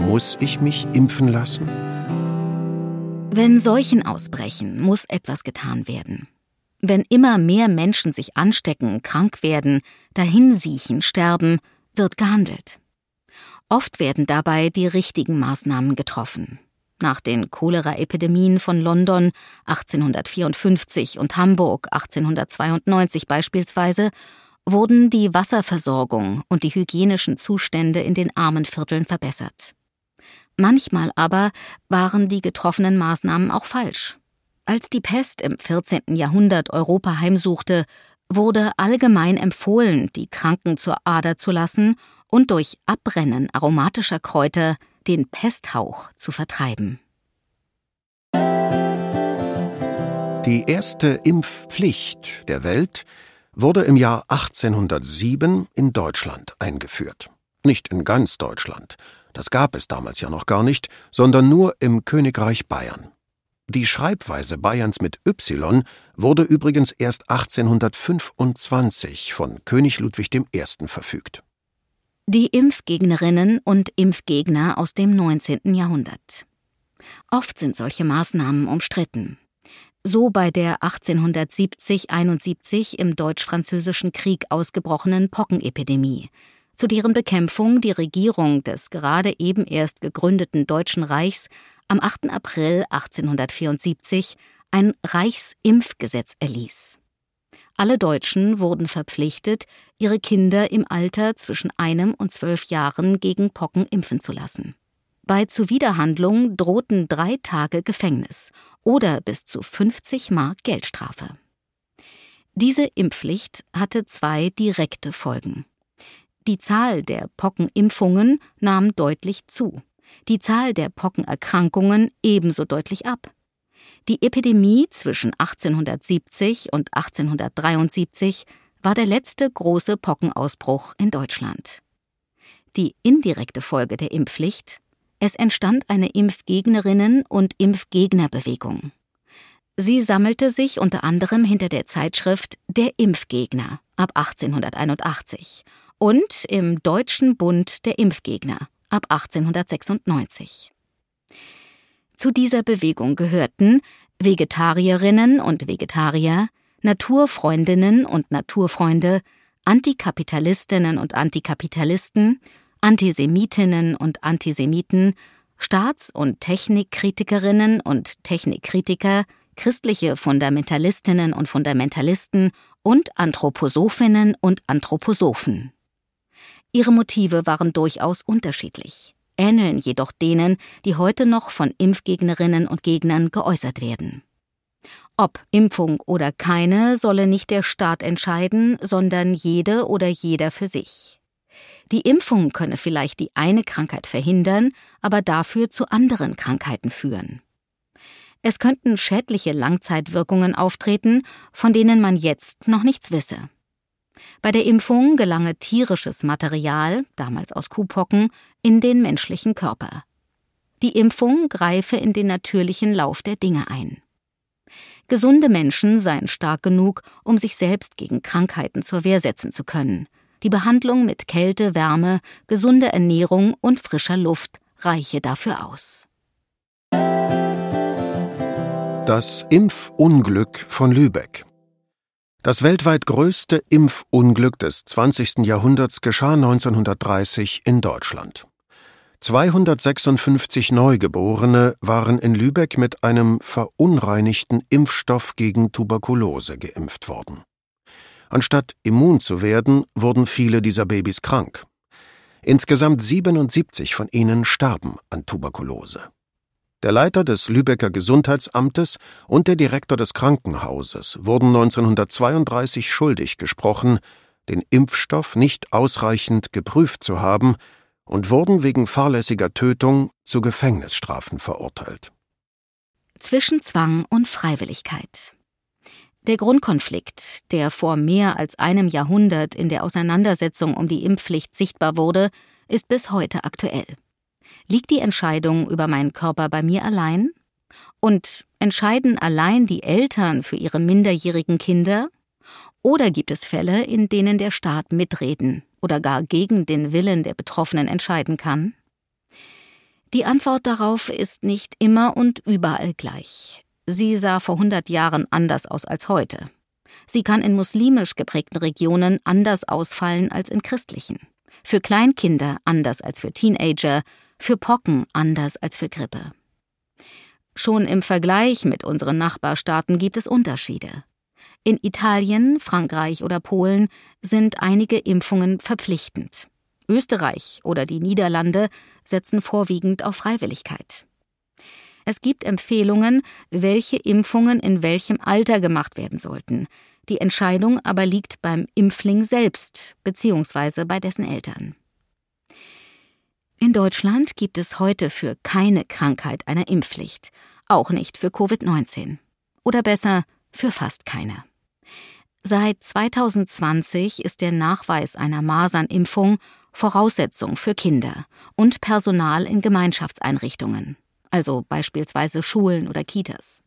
Muss ich mich impfen lassen? Wenn Seuchen ausbrechen, muss etwas getan werden. Wenn immer mehr Menschen sich anstecken, krank werden, dahinsiechen, sterben, wird gehandelt. Oft werden dabei die richtigen Maßnahmen getroffen. Nach den Cholera-Epidemien von London 1854 und Hamburg 1892 beispielsweise wurden die Wasserversorgung und die hygienischen Zustände in den armen Vierteln verbessert. Manchmal aber waren die getroffenen Maßnahmen auch falsch. Als die Pest im 14. Jahrhundert Europa heimsuchte, wurde allgemein empfohlen, die Kranken zur Ader zu lassen und durch Abbrennen aromatischer Kräuter den Pesthauch zu vertreiben. Die erste Impfpflicht der Welt wurde im Jahr 1807 in Deutschland eingeführt. Nicht in ganz Deutschland, das gab es damals ja noch gar nicht, sondern nur im Königreich Bayern. Die Schreibweise Bayerns mit Y wurde übrigens erst 1825 von König Ludwig I. verfügt. Die Impfgegnerinnen und Impfgegner aus dem 19. Jahrhundert. Oft sind solche Maßnahmen umstritten. So bei der 1870-71 im Deutsch-Französischen Krieg ausgebrochenen Pockenepidemie, zu deren Bekämpfung die Regierung des gerade eben erst gegründeten Deutschen Reichs am 8. April 1874 ein Reichsimpfgesetz erließ. Alle Deutschen wurden verpflichtet, ihre Kinder im Alter zwischen einem und zwölf Jahren gegen Pocken impfen zu lassen. Bei Zuwiderhandlung drohten drei Tage Gefängnis oder bis zu 50 Mark Geldstrafe. Diese Impfpflicht hatte zwei direkte Folgen. Die Zahl der Pockenimpfungen nahm deutlich zu, die Zahl der Pockenerkrankungen ebenso deutlich ab. Die Epidemie zwischen 1870 und 1873 war der letzte große Pockenausbruch in Deutschland. Die indirekte Folge der Impfpflicht es entstand eine Impfgegnerinnen- und Impfgegnerbewegung. Sie sammelte sich unter anderem hinter der Zeitschrift Der Impfgegner ab 1881 und im Deutschen Bund der Impfgegner ab 1896. Zu dieser Bewegung gehörten Vegetarierinnen und Vegetarier, Naturfreundinnen und Naturfreunde, Antikapitalistinnen und Antikapitalisten, Antisemitinnen und Antisemiten, Staats- und Technikkritikerinnen und Technikkritiker, christliche Fundamentalistinnen und Fundamentalisten und Anthroposophinnen und Anthroposophen. Ihre Motive waren durchaus unterschiedlich, ähneln jedoch denen, die heute noch von Impfgegnerinnen und Gegnern geäußert werden. Ob Impfung oder keine solle nicht der Staat entscheiden, sondern jede oder jeder für sich. Die Impfung könne vielleicht die eine Krankheit verhindern, aber dafür zu anderen Krankheiten führen. Es könnten schädliche Langzeitwirkungen auftreten, von denen man jetzt noch nichts wisse. Bei der Impfung gelange tierisches Material, damals aus Kuhpocken, in den menschlichen Körper. Die Impfung greife in den natürlichen Lauf der Dinge ein. Gesunde Menschen seien stark genug, um sich selbst gegen Krankheiten zur Wehr setzen zu können, die Behandlung mit Kälte, Wärme, gesunder Ernährung und frischer Luft reiche dafür aus. Das Impfunglück von Lübeck. Das weltweit größte Impfunglück des 20. Jahrhunderts geschah 1930 in Deutschland. 256 Neugeborene waren in Lübeck mit einem verunreinigten Impfstoff gegen Tuberkulose geimpft worden. Anstatt immun zu werden, wurden viele dieser Babys krank. Insgesamt 77 von ihnen starben an Tuberkulose. Der Leiter des Lübecker Gesundheitsamtes und der Direktor des Krankenhauses wurden 1932 schuldig gesprochen, den Impfstoff nicht ausreichend geprüft zu haben und wurden wegen fahrlässiger Tötung zu Gefängnisstrafen verurteilt. Zwischen Zwang und Freiwilligkeit. Der Grundkonflikt, der vor mehr als einem Jahrhundert in der Auseinandersetzung um die Impfpflicht sichtbar wurde, ist bis heute aktuell. Liegt die Entscheidung über meinen Körper bei mir allein? Und entscheiden allein die Eltern für ihre minderjährigen Kinder? Oder gibt es Fälle, in denen der Staat mitreden oder gar gegen den Willen der Betroffenen entscheiden kann? Die Antwort darauf ist nicht immer und überall gleich. Sie sah vor 100 Jahren anders aus als heute. Sie kann in muslimisch geprägten Regionen anders ausfallen als in christlichen. Für Kleinkinder anders als für Teenager, für Pocken anders als für Grippe. Schon im Vergleich mit unseren Nachbarstaaten gibt es Unterschiede. In Italien, Frankreich oder Polen sind einige Impfungen verpflichtend. Österreich oder die Niederlande setzen vorwiegend auf Freiwilligkeit. Es gibt Empfehlungen, welche Impfungen in welchem Alter gemacht werden sollten. Die Entscheidung aber liegt beim Impfling selbst bzw. bei dessen Eltern. In Deutschland gibt es heute für keine Krankheit eine Impfpflicht, auch nicht für Covid-19. Oder besser, für fast keine. Seit 2020 ist der Nachweis einer Masernimpfung Voraussetzung für Kinder und Personal in Gemeinschaftseinrichtungen, also beispielsweise Schulen oder Kitas.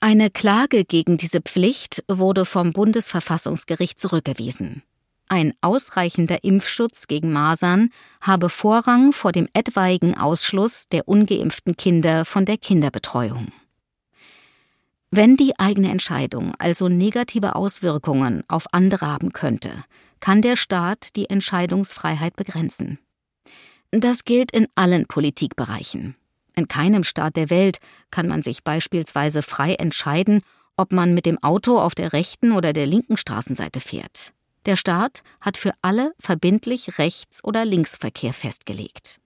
Eine Klage gegen diese Pflicht wurde vom Bundesverfassungsgericht zurückgewiesen. Ein ausreichender Impfschutz gegen Masern habe Vorrang vor dem etwaigen Ausschluss der ungeimpften Kinder von der Kinderbetreuung. Wenn die eigene Entscheidung also negative Auswirkungen auf andere haben könnte, kann der Staat die Entscheidungsfreiheit begrenzen. Das gilt in allen Politikbereichen. In keinem Staat der Welt kann man sich beispielsweise frei entscheiden, ob man mit dem Auto auf der rechten oder der linken Straßenseite fährt. Der Staat hat für alle verbindlich Rechts- oder Linksverkehr festgelegt.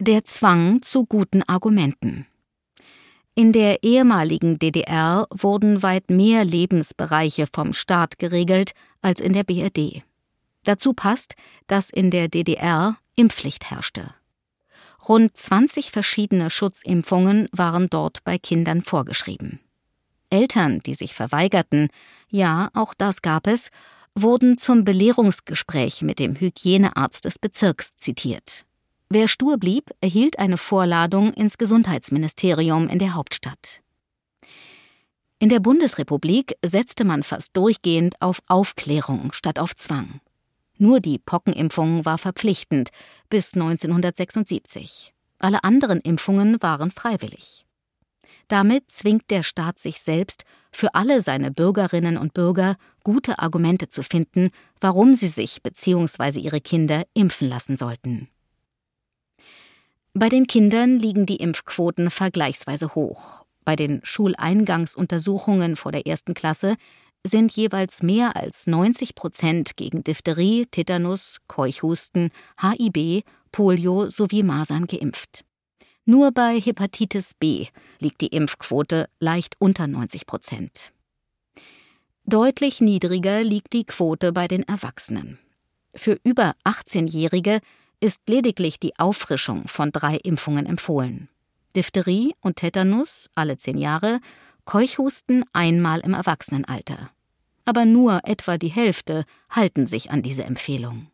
Der Zwang zu guten Argumenten. In der ehemaligen DDR wurden weit mehr Lebensbereiche vom Staat geregelt als in der BRD. Dazu passt, dass in der DDR Impfpflicht herrschte. Rund 20 verschiedene Schutzimpfungen waren dort bei Kindern vorgeschrieben. Eltern, die sich verweigerten, ja, auch das gab es, wurden zum Belehrungsgespräch mit dem Hygienearzt des Bezirks zitiert. Wer stur blieb, erhielt eine Vorladung ins Gesundheitsministerium in der Hauptstadt. In der Bundesrepublik setzte man fast durchgehend auf Aufklärung statt auf Zwang. Nur die Pockenimpfung war verpflichtend bis 1976. Alle anderen Impfungen waren freiwillig. Damit zwingt der Staat sich selbst, für alle seine Bürgerinnen und Bürger gute Argumente zu finden, warum sie sich bzw. ihre Kinder impfen lassen sollten. Bei den Kindern liegen die Impfquoten vergleichsweise hoch. Bei den Schuleingangsuntersuchungen vor der ersten Klasse sind jeweils mehr als 90 Prozent gegen Diphtherie, Tetanus, Keuchhusten, HIB, Polio sowie Masern geimpft. Nur bei Hepatitis B liegt die Impfquote leicht unter 90 Prozent. Deutlich niedriger liegt die Quote bei den Erwachsenen. Für über 18-Jährige ist lediglich die Auffrischung von drei Impfungen empfohlen. Diphtherie und Tetanus alle zehn Jahre, Keuchhusten einmal im Erwachsenenalter. Aber nur etwa die Hälfte halten sich an diese Empfehlung.